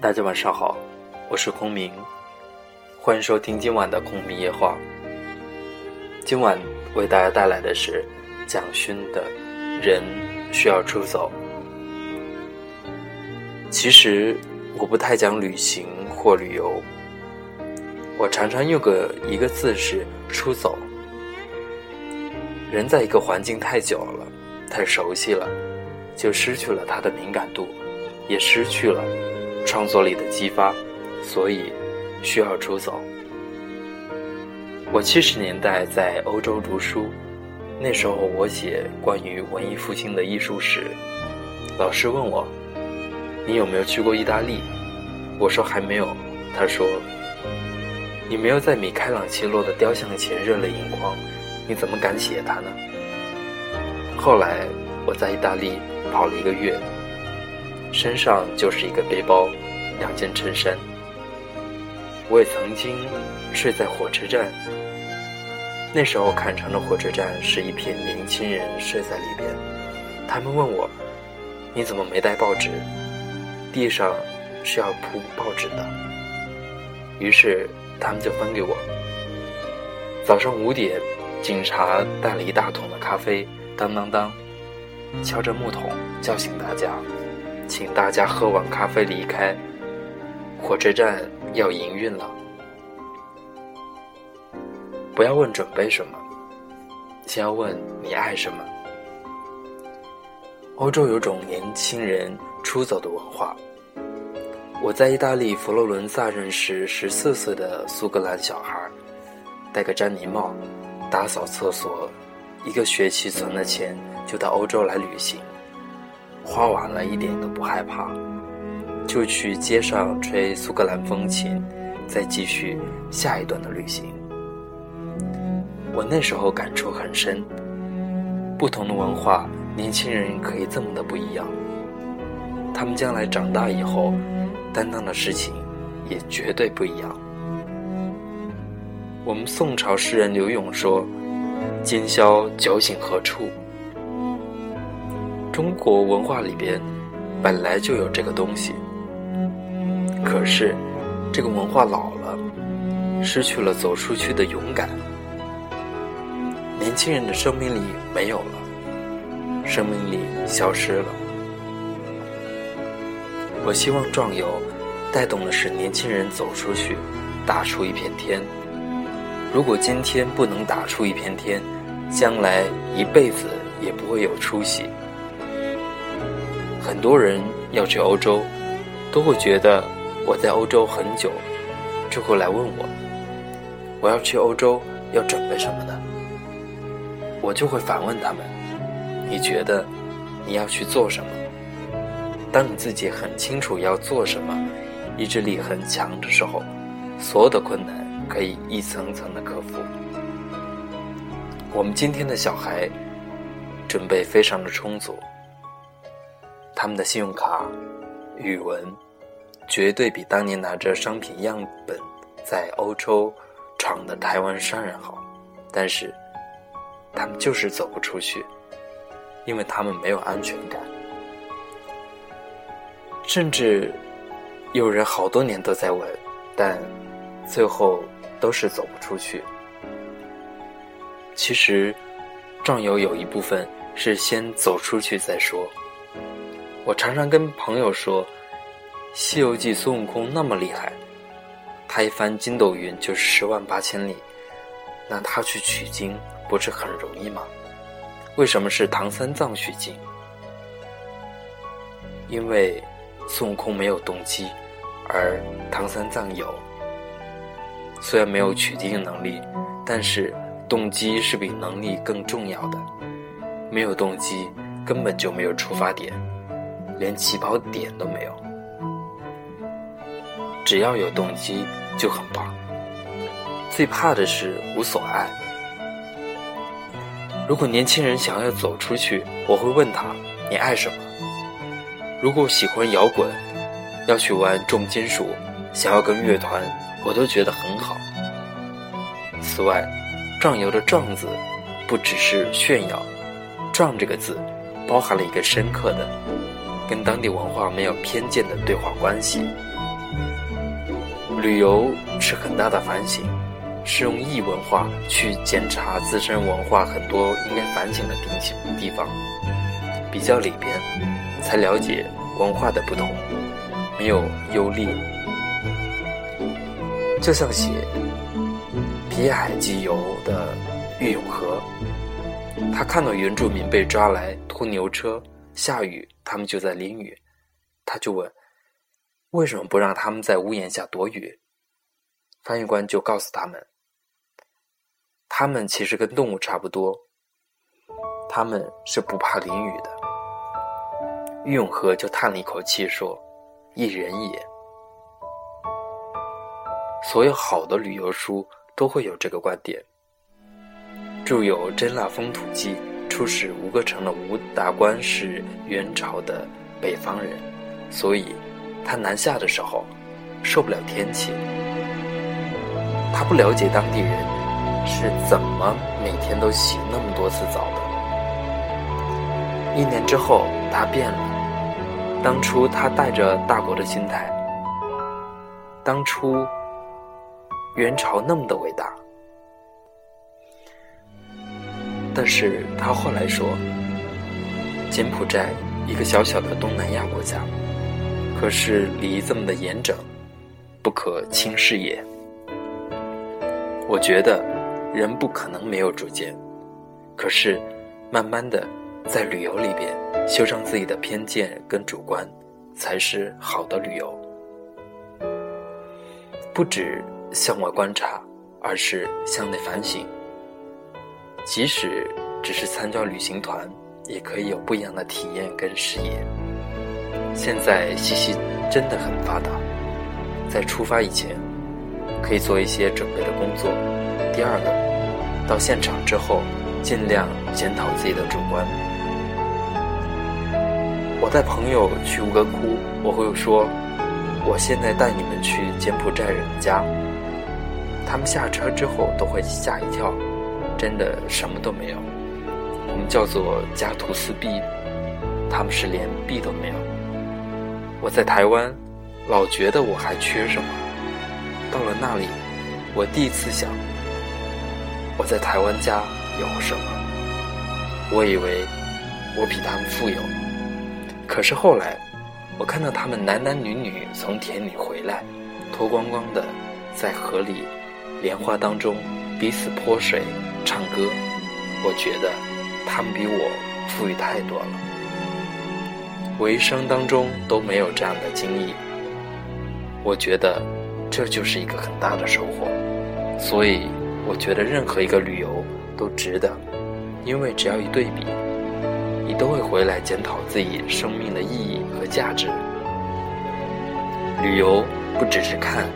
大家晚上好，我是空明，欢迎收听今晚的空明夜话。今晚为大家带来的是蒋勋的《人需要出走》。其实我不太讲旅行或旅游，我常常用个一个字是“出走”。人在一个环境太久了，太熟悉了，就失去了他的敏感度，也失去了创作力的激发，所以需要出走。我七十年代在欧洲读书，那时候我写关于文艺复兴的艺术史，老师问我：“你有没有去过意大利？”我说还没有。他说：“你没有在米开朗基罗的雕像前热泪盈眶。”你怎么敢写他呢？后来我在意大利跑了一个月，身上就是一个背包，两件衬衫。我也曾经睡在火车站，那时候看成的火车站是一片年轻人睡在里边。他们问我：“你怎么没带报纸？地上是要铺报纸的。”于是他们就分给我。早上五点。警察带了一大桶的咖啡，当当当，敲着木桶叫醒大家，请大家喝完咖啡离开。火车站要营运了，不要问准备什么，先要问你爱什么。欧洲有种年轻人出走的文化。我在意大利佛罗伦萨认识十四岁的苏格兰小孩，戴个詹妮帽。打扫厕所，一个学期存的钱就到欧洲来旅行，花完了一点都不害怕，就去街上吹苏格兰风琴，再继续下一段的旅行。我那时候感触很深，不同的文化，年轻人可以这么的不一样，他们将来长大以后，担当的事情也绝对不一样。我们宋朝诗人柳永说：“今宵酒醒何处？”中国文化里边本来就有这个东西，可是这个文化老了，失去了走出去的勇敢，年轻人的生命力没有了，生命力消失了。我希望壮游带动的是年轻人走出去，打出一片天。如果今天不能打出一片天，将来一辈子也不会有出息。很多人要去欧洲，都会觉得我在欧洲很久，就会来问我：我要去欧洲要准备什么呢？我就会反问他们：你觉得你要去做什么？当你自己很清楚要做什么，意志力很强的时候，所有的困难。可以一层层的克服。我们今天的小孩准备非常的充足，他们的信用卡、语文绝对比当年拿着商品样本在欧洲闯的台湾商人好，但是他们就是走不出去，因为他们没有安全感，甚至有人好多年都在问，但最后。都是走不出去。其实，壮游有一部分是先走出去再说。我常常跟朋友说，《西游记》孙悟空那么厉害，他一翻筋斗云就是十万八千里，那他去取经不是很容易吗？为什么是唐三藏取经？因为孙悟空没有动机，而唐三藏有。虽然没有取经能力，但是动机是比能力更重要的。没有动机，根本就没有出发点，连起跑点都没有。只要有动机就很棒。最怕的是无所爱。如果年轻人想要走出去，我会问他：你爱什么？如果喜欢摇滚，要去玩重金属，想要跟乐团。我都觉得很好。此外，“壮游”的“壮”字，不只是炫耀，“壮”这个字，包含了一个深刻的、跟当地文化没有偏见的对话关系。旅游是很大的反省，是用异文化去检查自身文化很多应该反省的地地方，比较里边，才了解文化的不同，没有优劣。就像写《皮海纪游》的郁永河，他看到原住民被抓来拖牛车，下雨，他们就在淋雨，他就问。为什么不让他们在屋檐下躲雨？翻译官就告诉他们，他们其实跟动物差不多，他们是不怕淋雨的。郁永河就叹了一口气说：“一人也。”所有好的旅游书都会有这个观点。著有《真腊风土记》，出使吴哥城的吴达官是元朝的北方人，所以。他南下的时候，受不了天气。他不了解当地人是怎么每天都洗那么多次澡的。一年之后，他变了。当初他带着大国的心态，当初元朝那么的伟大，但是他后来说，柬埔寨一个小小的东南亚国家。可是礼仪这么的严整，不可轻视也。我觉得人不可能没有主见，可是慢慢的在旅游里边修正自己的偏见跟主观，才是好的旅游。不止向外观察，而是向内反省。即使只是参加旅行团，也可以有不一样的体验跟视野。现在信息真的很发达，在出发以前可以做一些准备的工作。第二个，到现场之后尽量检讨自己的主观。我带朋友去吴哥窟，我会说：“我现在带你们去柬埔寨人家。”他们下车之后都会吓一跳，真的什么都没有。我们叫做家徒四壁，他们是连壁都没有。我在台湾，老觉得我还缺什么。到了那里，我第一次想，我在台湾家有什么？我以为我比他们富有。可是后来，我看到他们男男女女从田里回来，脱光光的，在河里、莲花当中彼此泼水、唱歌，我觉得他们比我富裕太多了。我一生当中都没有这样的经历，我觉得这就是一个很大的收获，所以我觉得任何一个旅游都值得，因为只要一对比，你都会回来检讨自己生命的意义和价值。旅游不只是看，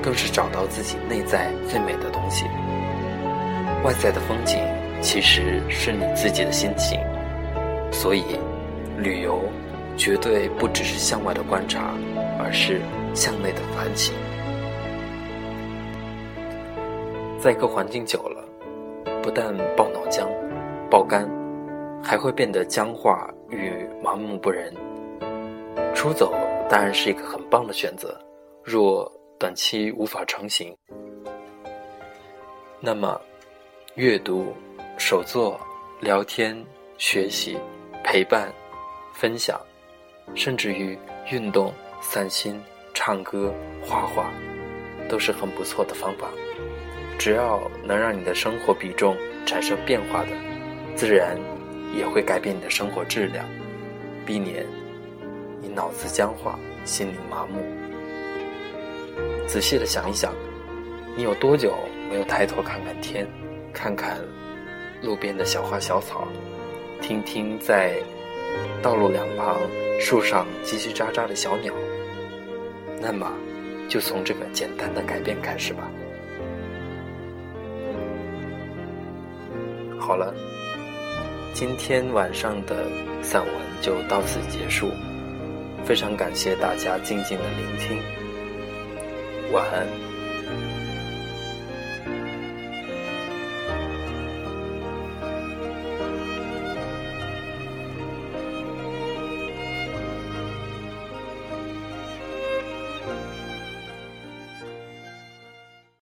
更是找到自己内在最美的东西。外在的风景其实是你自己的心情，所以。旅游绝对不只是向外的观察，而是向内的反省。在一个环境久了，不但爆脑浆、爆肝，还会变得僵化与麻木不仁。出走当然是一个很棒的选择，若短期无法成行，那么阅读、手作、聊天、学习、陪伴。分享，甚至于运动、散心、唱歌、画画，都是很不错的方法。只要能让你的生活比重产生变化的，自然也会改变你的生活质量，避免你脑子僵化、心灵麻木。仔细的想一想，你有多久没有抬头看看天，看看路边的小花小草，听听在。道路两旁树上叽叽喳喳的小鸟，那么就从这个简单的改变开始吧。好了，今天晚上的散文就到此结束，非常感谢大家静静的聆听，晚安。